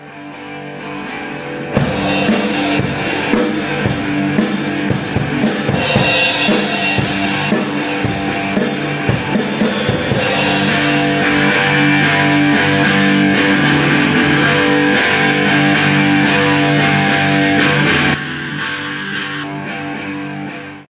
Bye.